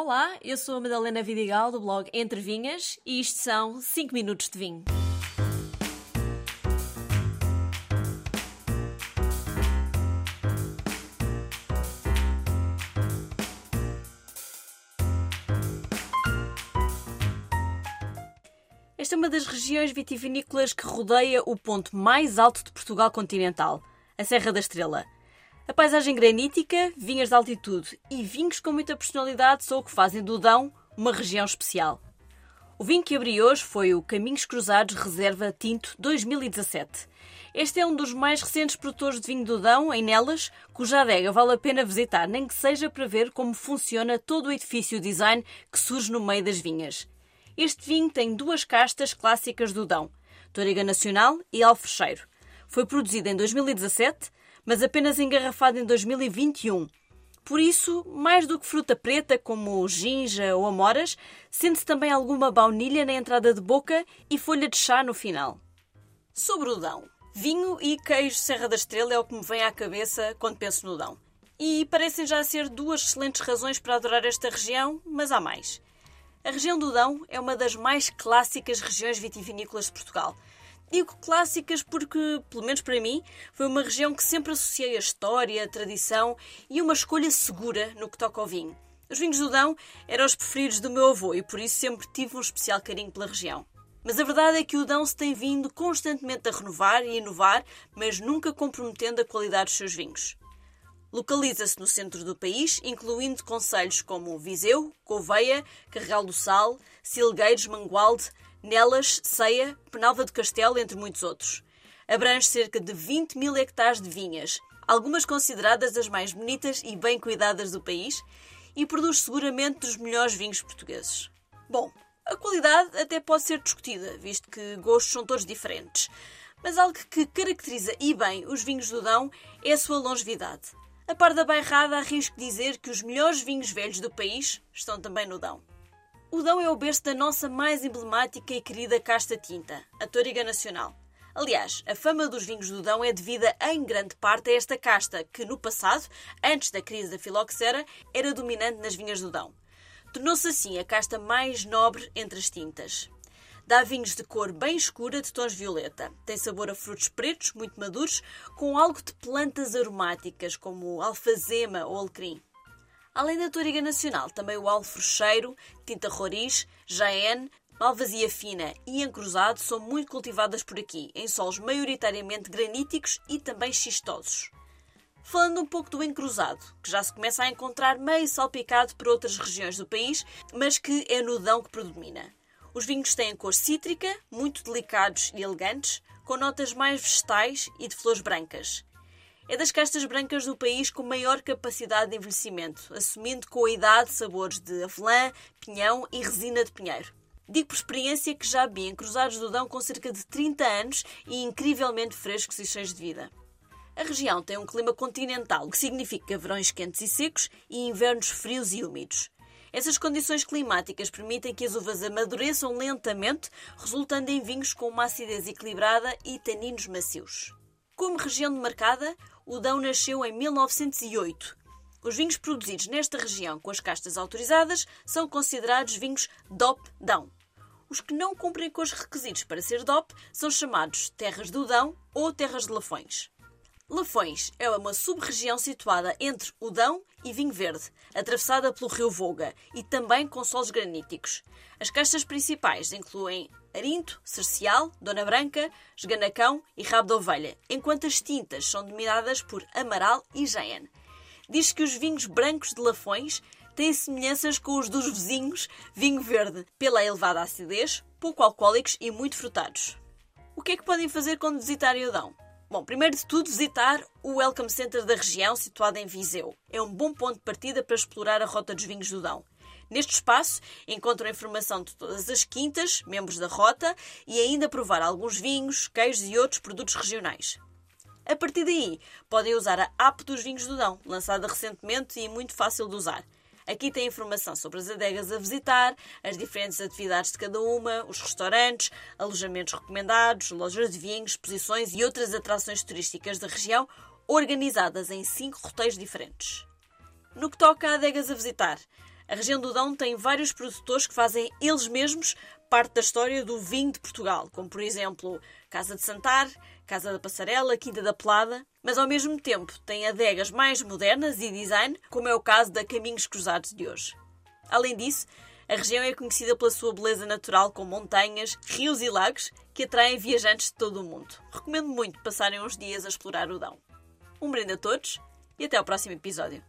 Olá, eu sou a Madalena Vidigal do blog Entre Vinhas e isto são 5 minutos de vinho. Esta é uma das regiões vitivinícolas que rodeia o ponto mais alto de Portugal continental, a Serra da Estrela. A paisagem granítica, vinhas de altitude e vinhos com muita personalidade são o que fazem do Dão uma região especial. O vinho que abri hoje foi o Caminhos Cruzados Reserva Tinto 2017. Este é um dos mais recentes produtores de vinho do Dão, em Nelas, cuja adega vale a pena visitar, nem que seja para ver como funciona todo o edifício design que surge no meio das vinhas. Este vinho tem duas castas clássicas do Dão, Toriga Nacional e Alfrecheiro. Foi produzido em 2017 mas apenas engarrafado em 2021. Por isso, mais do que fruta preta como ginja ou amoras, sente-se também alguma baunilha na entrada de boca e folha de chá no final. Sobre o Dão. Vinho e queijo Serra da Estrela é o que me vem à cabeça quando penso no Dão. E parecem já ser duas excelentes razões para adorar esta região, mas há mais. A região do Dão é uma das mais clássicas regiões vitivinícolas de Portugal – Digo clássicas porque, pelo menos para mim, foi uma região que sempre associei a história, a tradição e uma escolha segura no que toca ao vinho. Os vinhos do Dão eram os preferidos do meu avô e por isso sempre tive um especial carinho pela região. Mas a verdade é que o Dão se tem vindo constantemente a renovar e inovar, mas nunca comprometendo a qualidade dos seus vinhos. Localiza-se no centro do país, incluindo concelhos como Viseu, Gouveia, Carregal do Sal, Silgueiros, Mangualde, Nelas, Ceia, Penalva do Castelo, entre muitos outros. Abrange cerca de 20 mil hectares de vinhas, algumas consideradas as mais bonitas e bem cuidadas do país, e produz seguramente dos melhores vinhos portugueses. Bom, a qualidade até pode ser discutida, visto que gostos são todos diferentes. Mas algo que caracteriza e bem os vinhos do Dão é a sua longevidade. A par da bairrada, arrisco dizer que os melhores vinhos velhos do país estão também no Dão. O Dão é o berço da nossa mais emblemática e querida casta tinta, a Toriga Nacional. Aliás, a fama dos vinhos do Dão é devida em grande parte a esta casta, que no passado, antes da crise da filoxera, era dominante nas vinhas do Dão. Tornou-se assim a casta mais nobre entre as tintas. Dá vinhos de cor bem escura, de tons violeta. Tem sabor a frutos pretos, muito maduros, com algo de plantas aromáticas, como alfazema ou alecrim. Além da Toriga Nacional, também o alfrocheiro, tinta roriz, jaén, malvasia fina e encruzado são muito cultivadas por aqui, em solos maioritariamente graníticos e também xistosos. Falando um pouco do encruzado, que já se começa a encontrar meio salpicado por outras regiões do país, mas que é no Dão que predomina. Os vinhos têm cor cítrica, muito delicados e elegantes, com notas mais vegetais e de flores brancas. É das castas brancas do país com maior capacidade de envelhecimento, assumindo com a idade sabores de avelã, pinhão e resina de pinheiro. Digo por experiência que já vi em cruzados do Dão com cerca de 30 anos e incrivelmente frescos e cheios de vida. A região tem um clima continental, o que significa verões quentes e secos e invernos frios e úmidos. Essas condições climáticas permitem que as uvas amadureçam lentamente, resultando em vinhos com uma acidez equilibrada e taninos macios. Como região demarcada, o Dão nasceu em 1908. Os vinhos produzidos nesta região com as castas autorizadas são considerados vinhos DOP Dão. Os que não cumprem com os requisitos para ser DOP são chamados terras do Dão ou terras de Lafões. Lafões é uma sub-região situada entre o Dão e Vinho Verde, atravessada pelo rio Voga e também com solos graníticos. As castas principais incluem Arinto, Cercial, Dona Branca, Esganacão e Rabo de Ovelha, enquanto as tintas são dominadas por Amaral e Jaén. Diz que os vinhos brancos de Lafões têm semelhanças com os dos vizinhos vinho verde, pela elevada acidez, pouco alcoólicos e muito frutados. O que é que podem fazer quando visitarem o Dão? Bom, primeiro de tudo, visitar o Welcome Center da região, situado em Viseu. É um bom ponto de partida para explorar a rota dos vinhos do Dão. Neste espaço encontram informação de todas as quintas, membros da rota, e ainda provar alguns vinhos, queijos e outros produtos regionais. A partir daí, podem usar a app dos vinhos do Dão, lançada recentemente e muito fácil de usar. Aqui tem informação sobre as adegas a visitar, as diferentes atividades de cada uma, os restaurantes, alojamentos recomendados, lojas de vinhos, exposições e outras atrações turísticas da região, organizadas em cinco roteiros diferentes. No que toca a adegas a visitar, A região do Dão tem vários produtores que fazem eles mesmos parte da história do vinho de Portugal, como por exemplo Casa de Santar, Casa da Passarela, Quinta da Pelada, mas ao mesmo tempo tem adegas mais modernas e design, como é o caso da Caminhos Cruzados de hoje. Além disso, a região é conhecida pela sua beleza natural com montanhas, rios e lagos que atraem viajantes de todo o mundo. Recomendo muito passarem uns dias a explorar o Dão. Um brinde a todos e até ao próximo episódio.